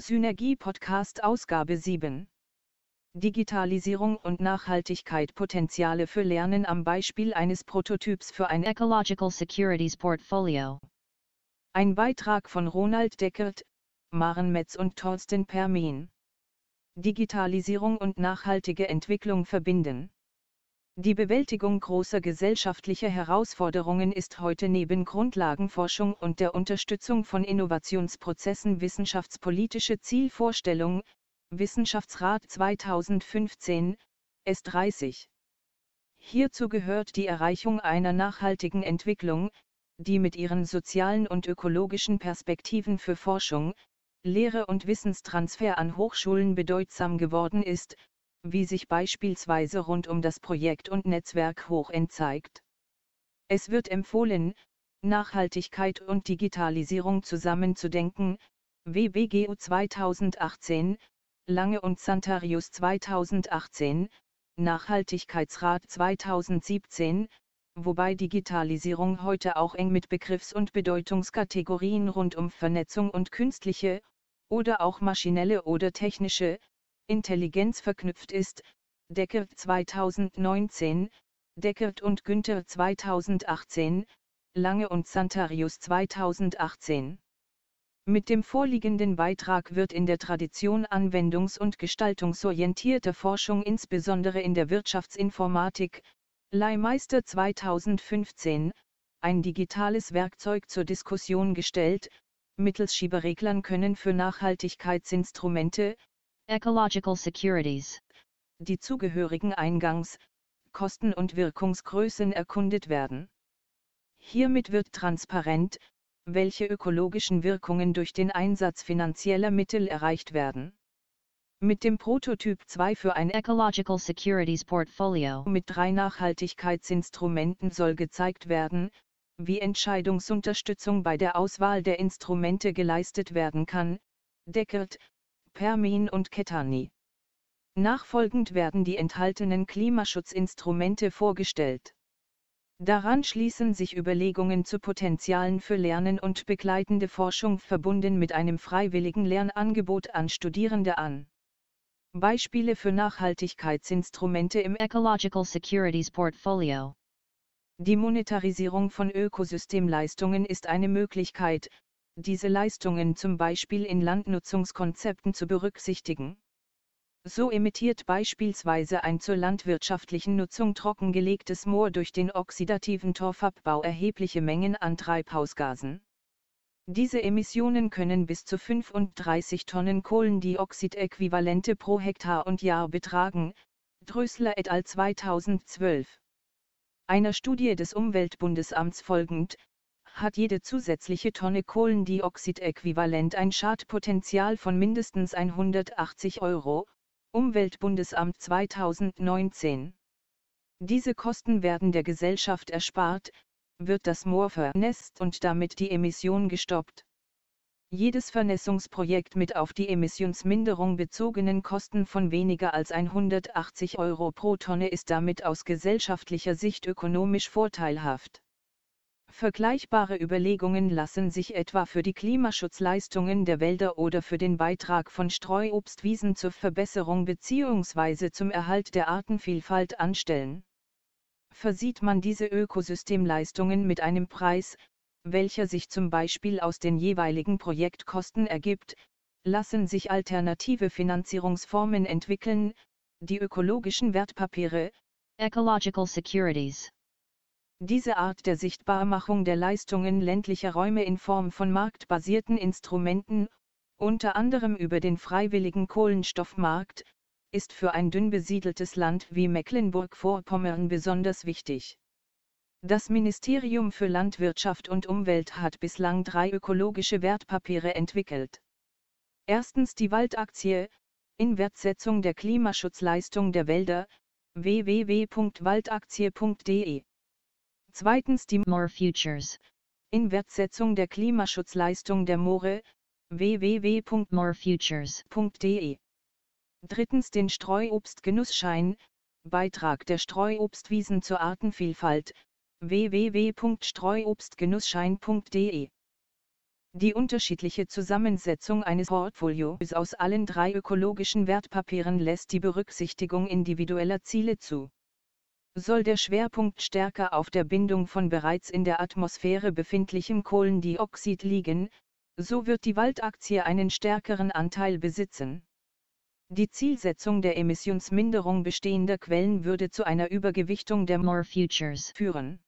Synergie Podcast Ausgabe 7. Digitalisierung und Nachhaltigkeit Potenziale für Lernen am Beispiel eines Prototyps für ein Ecological Securities Portfolio. Ein Beitrag von Ronald Deckert, Maren Metz und Thorsten Permin. Digitalisierung und nachhaltige Entwicklung verbinden. Die Bewältigung großer gesellschaftlicher Herausforderungen ist heute neben Grundlagenforschung und der Unterstützung von Innovationsprozessen wissenschaftspolitische Zielvorstellung, Wissenschaftsrat 2015, S30. Hierzu gehört die Erreichung einer nachhaltigen Entwicklung, die mit ihren sozialen und ökologischen Perspektiven für Forschung, Lehre und Wissenstransfer an Hochschulen bedeutsam geworden ist, wie sich beispielsweise rund um das Projekt und Netzwerk Hochend zeigt. Es wird empfohlen, Nachhaltigkeit und Digitalisierung zusammenzudenken, WBGU 2018, Lange und Santarius 2018, Nachhaltigkeitsrat 2017, wobei Digitalisierung heute auch eng mit Begriffs- und Bedeutungskategorien rund um Vernetzung und künstliche, oder auch maschinelle oder technische, Intelligenz verknüpft ist, Deckert 2019, Deckert und Günther 2018, Lange und Santarius 2018. Mit dem vorliegenden Beitrag wird in der Tradition anwendungs- und gestaltungsorientierter Forschung insbesondere in der Wirtschaftsinformatik, Leihmeister 2015, ein digitales Werkzeug zur Diskussion gestellt, mittels Schiebereglern können für Nachhaltigkeitsinstrumente, Ecological Securities. Die zugehörigen Eingangs-, Kosten- und Wirkungsgrößen erkundet werden. Hiermit wird transparent, welche ökologischen Wirkungen durch den Einsatz finanzieller Mittel erreicht werden. Mit dem Prototyp 2 für ein Ecological Securities Portfolio mit drei Nachhaltigkeitsinstrumenten soll gezeigt werden, wie Entscheidungsunterstützung bei der Auswahl der Instrumente geleistet werden kann, Deckert, Permin und Ketani. Nachfolgend werden die enthaltenen Klimaschutzinstrumente vorgestellt. Daran schließen sich Überlegungen zu Potenzialen für Lernen und begleitende Forschung verbunden mit einem freiwilligen Lernangebot an Studierende an. Beispiele für Nachhaltigkeitsinstrumente im Ecological Securities Portfolio. Die Monetarisierung von Ökosystemleistungen ist eine Möglichkeit, diese Leistungen zum Beispiel in Landnutzungskonzepten zu berücksichtigen. So emittiert beispielsweise ein zur landwirtschaftlichen Nutzung trockengelegtes Moor durch den oxidativen Torfabbau erhebliche Mengen an Treibhausgasen. Diese Emissionen können bis zu 35 Tonnen Kohlendioxid-Äquivalente pro Hektar und Jahr betragen, Drösler et al. 2012. Einer Studie des Umweltbundesamts folgend, hat jede zusätzliche Tonne Kohlendioxid-Äquivalent ein Schadpotenzial von mindestens 180 Euro, Umweltbundesamt 2019. Diese Kosten werden der Gesellschaft erspart, wird das Moor vernässt und damit die Emission gestoppt. Jedes Vernässungsprojekt mit auf die Emissionsminderung bezogenen Kosten von weniger als 180 Euro pro Tonne ist damit aus gesellschaftlicher Sicht ökonomisch vorteilhaft. Vergleichbare Überlegungen lassen sich etwa für die Klimaschutzleistungen der Wälder oder für den Beitrag von Streuobstwiesen zur Verbesserung bzw. zum Erhalt der Artenvielfalt anstellen. Versieht man diese Ökosystemleistungen mit einem Preis, welcher sich zum Beispiel aus den jeweiligen Projektkosten ergibt, lassen sich alternative Finanzierungsformen entwickeln, die ökologischen Wertpapiere, Ecological Securities diese Art der Sichtbarmachung der Leistungen ländlicher Räume in Form von marktbasierten Instrumenten, unter anderem über den freiwilligen Kohlenstoffmarkt, ist für ein dünn besiedeltes Land wie Mecklenburg-Vorpommern besonders wichtig. Das Ministerium für Landwirtschaft und Umwelt hat bislang drei ökologische Wertpapiere entwickelt. Erstens die Waldaktie, Inwertsetzung der Klimaschutzleistung der Wälder, www.waldaktie.de Zweitens die More Futures. Inwertsetzung der Klimaschutzleistung der Moore, www.morefutures.de. Drittens den Streuobstgenussschein, Beitrag der Streuobstwiesen zur Artenvielfalt, www.streuobstgenussschein.de. Die unterschiedliche Zusammensetzung eines Portfolios aus allen drei ökologischen Wertpapieren lässt die Berücksichtigung individueller Ziele zu. Soll der Schwerpunkt stärker auf der Bindung von bereits in der Atmosphäre befindlichem Kohlendioxid liegen, so wird die Waldaktie einen stärkeren Anteil besitzen. Die Zielsetzung der Emissionsminderung bestehender Quellen würde zu einer Übergewichtung der More Futures führen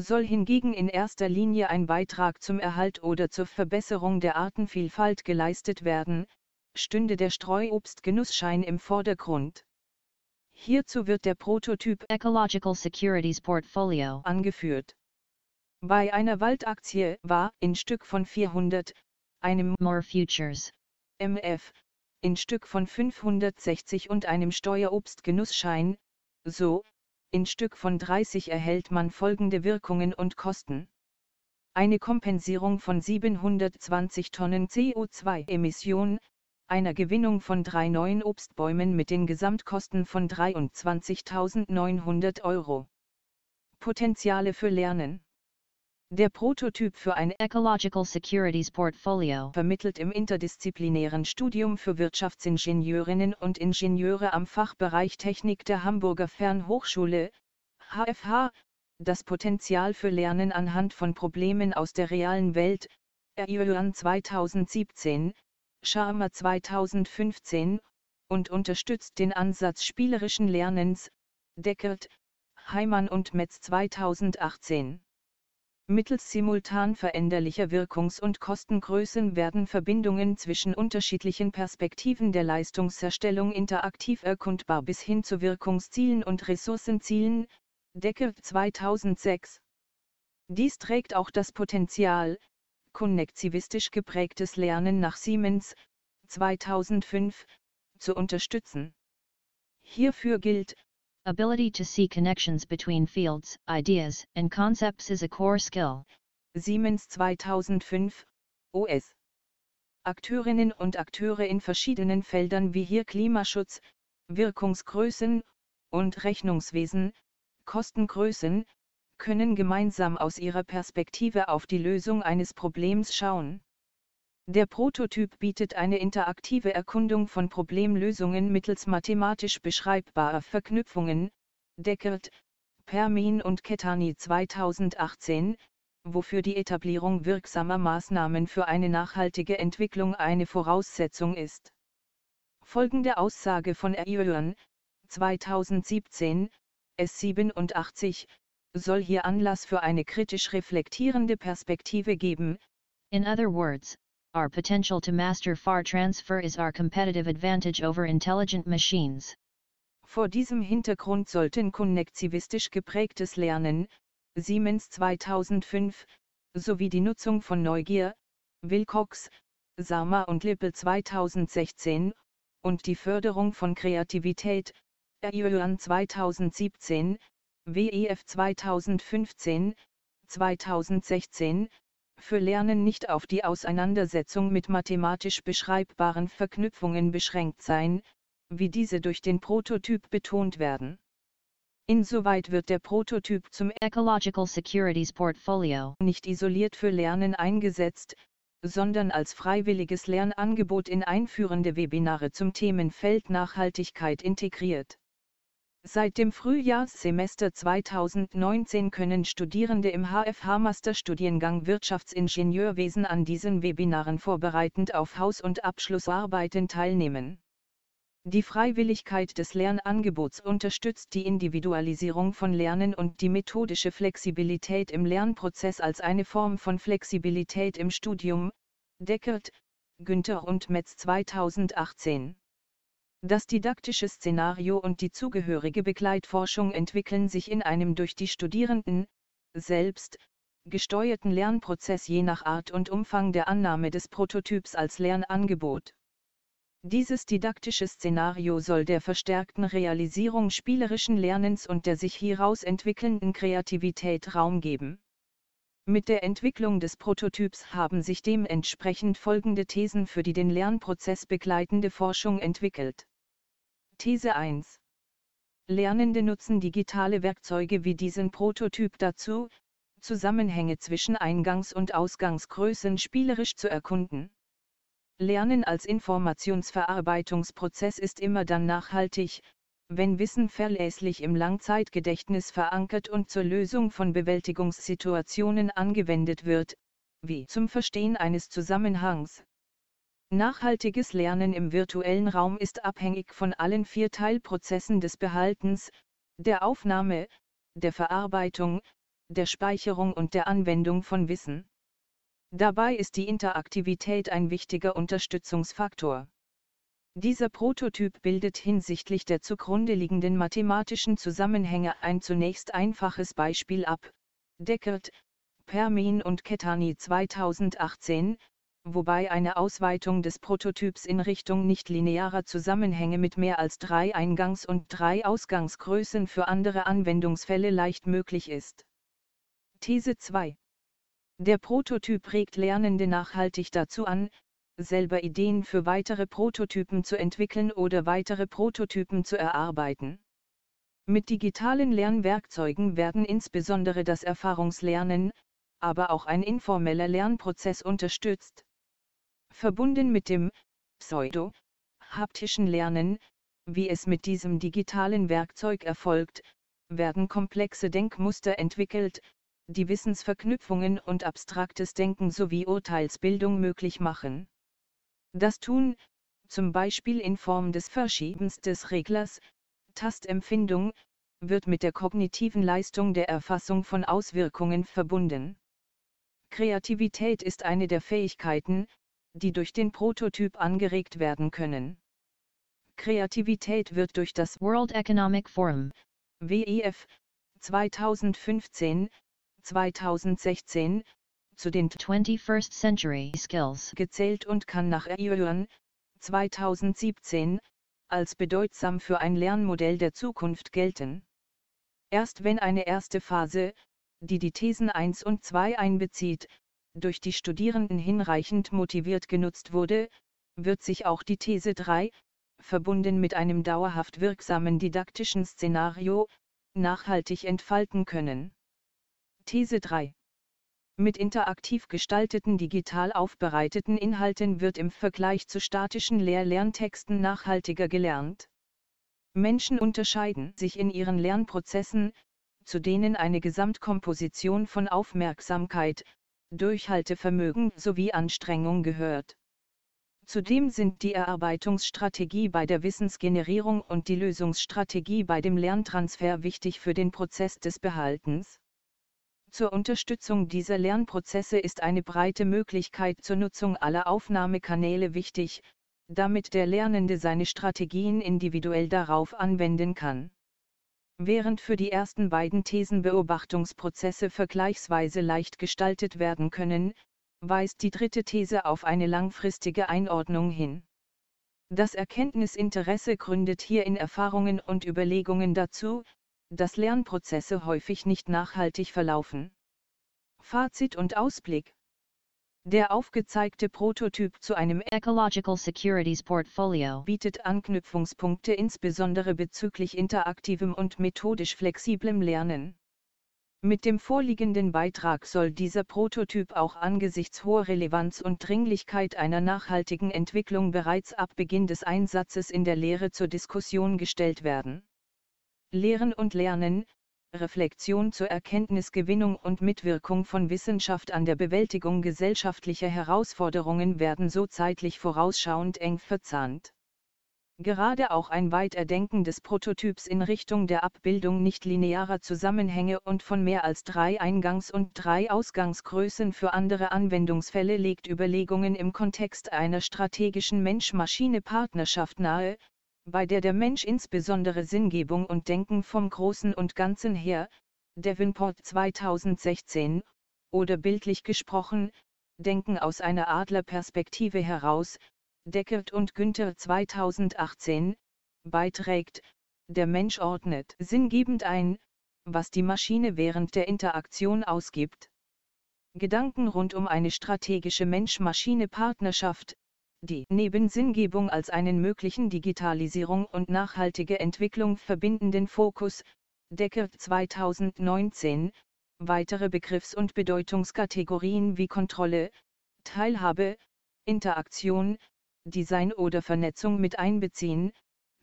soll hingegen in erster Linie ein Beitrag zum Erhalt oder zur Verbesserung der Artenvielfalt geleistet werden, stünde der Streuobstgenussschein im Vordergrund. Hierzu wird der Prototyp Ecological Securities Portfolio angeführt. Bei einer Waldaktie war in Stück von 400, einem More Futures MF, in Stück von 560 und einem Steuerobstgenussschein, so, in Stück von 30 erhält man folgende Wirkungen und Kosten. Eine Kompensierung von 720 Tonnen CO2-Emissionen, einer Gewinnung von drei neuen Obstbäumen mit den Gesamtkosten von 23.900 Euro. Potenziale für Lernen. Der Prototyp für ein Ecological Securities Portfolio. vermittelt im interdisziplinären Studium für Wirtschaftsingenieurinnen und Ingenieure am Fachbereich Technik der Hamburger Fernhochschule, HFH, das Potenzial für Lernen anhand von Problemen aus der realen Welt, EIOAN 2017, Sharma 2015, und unterstützt den Ansatz spielerischen Lernens, Deckert, Heimann und Metz 2018. Mittels simultan veränderlicher Wirkungs- und Kostengrößen werden Verbindungen zwischen unterschiedlichen Perspektiven der Leistungserstellung interaktiv erkundbar bis hin zu Wirkungszielen und Ressourcenzielen, Decke 2006. Dies trägt auch das Potenzial, konnektivistisch geprägtes Lernen nach Siemens 2005 zu unterstützen. Hierfür gilt, Ability to see connections between fields, ideas, and concepts is a core skill. Siemens 2005, OS. Akteurinnen und Akteure in verschiedenen Feldern wie hier Klimaschutz, Wirkungsgrößen und Rechnungswesen, Kostengrößen, können gemeinsam aus ihrer Perspektive auf die Lösung eines Problems schauen. Der Prototyp bietet eine interaktive Erkundung von Problemlösungen mittels mathematisch beschreibbarer Verknüpfungen, Deckert, Permin und Kettani 2018, wofür die Etablierung wirksamer Maßnahmen für eine nachhaltige Entwicklung eine Voraussetzung ist. Folgende Aussage von Erjören, 2017, S87, soll hier Anlass für eine kritisch reflektierende Perspektive geben. In other words, our potential to master far transfer is our competitive advantage over intelligent machines. Vor diesem Hintergrund sollten konnektivistisch geprägtes Lernen, Siemens 2005, sowie die Nutzung von Neugier, Wilcox, Sama und Lippel 2016, und die Förderung von Kreativität, RIOAN 2017, WEF 2015, 2016, für Lernen nicht auf die Auseinandersetzung mit mathematisch beschreibbaren Verknüpfungen beschränkt sein, wie diese durch den Prototyp betont werden. Insoweit wird der Prototyp zum Ecological Securities Portfolio nicht isoliert für Lernen eingesetzt, sondern als freiwilliges Lernangebot in einführende Webinare zum Themenfeld Nachhaltigkeit integriert. Seit dem Frühjahrssemester 2019 können Studierende im HFH-Masterstudiengang Wirtschaftsingenieurwesen an diesen Webinaren vorbereitend auf Haus- und Abschlussarbeiten teilnehmen. Die Freiwilligkeit des Lernangebots unterstützt die Individualisierung von Lernen und die methodische Flexibilität im Lernprozess als eine Form von Flexibilität im Studium. Deckert, Günther und Metz 2018 das didaktische Szenario und die zugehörige Begleitforschung entwickeln sich in einem durch die Studierenden selbst gesteuerten Lernprozess je nach Art und Umfang der Annahme des Prototyps als Lernangebot. Dieses didaktische Szenario soll der verstärkten Realisierung spielerischen Lernens und der sich hieraus entwickelnden Kreativität Raum geben. Mit der Entwicklung des Prototyps haben sich dementsprechend folgende Thesen für die den Lernprozess begleitende Forschung entwickelt. These 1. Lernende nutzen digitale Werkzeuge wie diesen Prototyp dazu, Zusammenhänge zwischen Eingangs- und Ausgangsgrößen spielerisch zu erkunden. Lernen als Informationsverarbeitungsprozess ist immer dann nachhaltig, wenn Wissen verlässlich im Langzeitgedächtnis verankert und zur Lösung von Bewältigungssituationen angewendet wird, wie zum Verstehen eines Zusammenhangs. Nachhaltiges Lernen im virtuellen Raum ist abhängig von allen vier Teilprozessen des Behaltens, der Aufnahme, der Verarbeitung, der Speicherung und der Anwendung von Wissen. Dabei ist die Interaktivität ein wichtiger Unterstützungsfaktor. Dieser Prototyp bildet hinsichtlich der zugrunde liegenden mathematischen Zusammenhänge ein zunächst einfaches Beispiel ab. Deckert, Permin und Kettani 2018, wobei eine Ausweitung des Prototyps in Richtung nichtlinearer Zusammenhänge mit mehr als drei Eingangs- und drei Ausgangsgrößen für andere Anwendungsfälle leicht möglich ist. These 2 der Prototyp regt Lernende nachhaltig dazu an, selber Ideen für weitere Prototypen zu entwickeln oder weitere Prototypen zu erarbeiten. Mit digitalen Lernwerkzeugen werden insbesondere das Erfahrungslernen, aber auch ein informeller Lernprozess unterstützt. Verbunden mit dem pseudo-haptischen Lernen, wie es mit diesem digitalen Werkzeug erfolgt, werden komplexe Denkmuster entwickelt, die Wissensverknüpfungen und abstraktes Denken sowie Urteilsbildung möglich machen. Das Tun, zum Beispiel in Form des Verschiebens des Reglers, Tastempfindung, wird mit der kognitiven Leistung der Erfassung von Auswirkungen verbunden. Kreativität ist eine der Fähigkeiten, die durch den Prototyp angeregt werden können. Kreativität wird durch das World Economic Forum WEF 2015 2016, zu den 21st Century Skills gezählt und kann nach Yuan 2017 als bedeutsam für ein Lernmodell der Zukunft gelten. Erst wenn eine erste Phase, die die Thesen 1 und 2 einbezieht, durch die Studierenden hinreichend motiviert genutzt wurde, wird sich auch die These 3, verbunden mit einem dauerhaft wirksamen didaktischen Szenario, nachhaltig entfalten können. These 3 mit interaktiv gestalteten digital aufbereiteten Inhalten wird im Vergleich zu statischen Lehr-Lerntexten nachhaltiger gelernt. Menschen unterscheiden sich in ihren Lernprozessen, zu denen eine Gesamtkomposition von Aufmerksamkeit, Durchhaltevermögen sowie Anstrengung gehört. Zudem sind die Erarbeitungsstrategie bei der Wissensgenerierung und die Lösungsstrategie bei dem Lerntransfer wichtig für den Prozess des Behaltens. Zur Unterstützung dieser Lernprozesse ist eine breite Möglichkeit zur Nutzung aller Aufnahmekanäle wichtig, damit der Lernende seine Strategien individuell darauf anwenden kann. Während für die ersten beiden Thesen Beobachtungsprozesse vergleichsweise leicht gestaltet werden können, weist die dritte These auf eine langfristige Einordnung hin. Das Erkenntnisinteresse gründet hier in Erfahrungen und Überlegungen dazu, dass Lernprozesse häufig nicht nachhaltig verlaufen. Fazit und Ausblick Der aufgezeigte Prototyp zu einem Ecological Securities Portfolio bietet Anknüpfungspunkte insbesondere bezüglich interaktivem und methodisch flexiblem Lernen. Mit dem vorliegenden Beitrag soll dieser Prototyp auch angesichts hoher Relevanz und Dringlichkeit einer nachhaltigen Entwicklung bereits ab Beginn des Einsatzes in der Lehre zur Diskussion gestellt werden. Lehren und Lernen, Reflexion zur Erkenntnisgewinnung und Mitwirkung von Wissenschaft an der Bewältigung gesellschaftlicher Herausforderungen werden so zeitlich vorausschauend eng verzahnt. Gerade auch ein Weiterdenken des Prototyps in Richtung der Abbildung nichtlinearer Zusammenhänge und von mehr als drei Eingangs- und drei Ausgangsgrößen für andere Anwendungsfälle legt Überlegungen im Kontext einer strategischen Mensch-Maschine-Partnerschaft nahe, bei der der Mensch insbesondere Sinngebung und Denken vom Großen und Ganzen her, Devonport 2016, oder bildlich gesprochen, Denken aus einer Adlerperspektive heraus, Deckert und Günther 2018, beiträgt, der Mensch ordnet sinngebend ein, was die Maschine während der Interaktion ausgibt. Gedanken rund um eine strategische Mensch-Maschine-Partnerschaft, die neben Sinngebung als einen möglichen Digitalisierung und nachhaltige Entwicklung verbindenden Fokus, Deckert 2019, weitere Begriffs- und Bedeutungskategorien wie Kontrolle, Teilhabe, Interaktion, Design oder Vernetzung mit einbeziehen,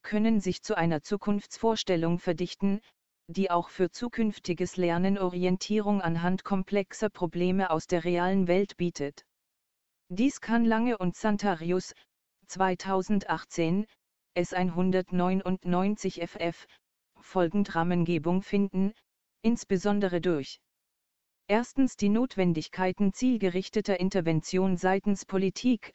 können sich zu einer Zukunftsvorstellung verdichten, die auch für zukünftiges Lernen Orientierung anhand komplexer Probleme aus der realen Welt bietet. Dies kann Lange und Santarius, 2018, S199 FF, folgend Rahmengebung finden, insbesondere durch Erstens die Notwendigkeiten zielgerichteter Intervention seitens Politik,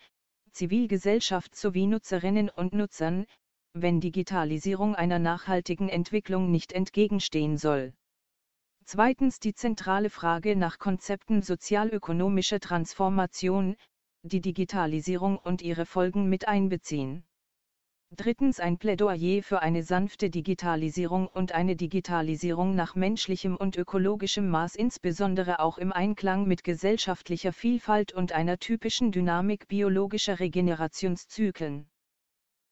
Zivilgesellschaft sowie Nutzerinnen und Nutzern, wenn Digitalisierung einer nachhaltigen Entwicklung nicht entgegenstehen soll. Zweitens die zentrale Frage nach Konzepten sozialökonomischer Transformation, die Digitalisierung und ihre Folgen mit einbeziehen. Drittens ein Plädoyer für eine sanfte Digitalisierung und eine Digitalisierung nach menschlichem und ökologischem Maß insbesondere auch im Einklang mit gesellschaftlicher Vielfalt und einer typischen Dynamik biologischer Regenerationszyklen.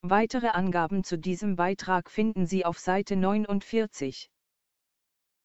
Weitere Angaben zu diesem Beitrag finden Sie auf Seite 49.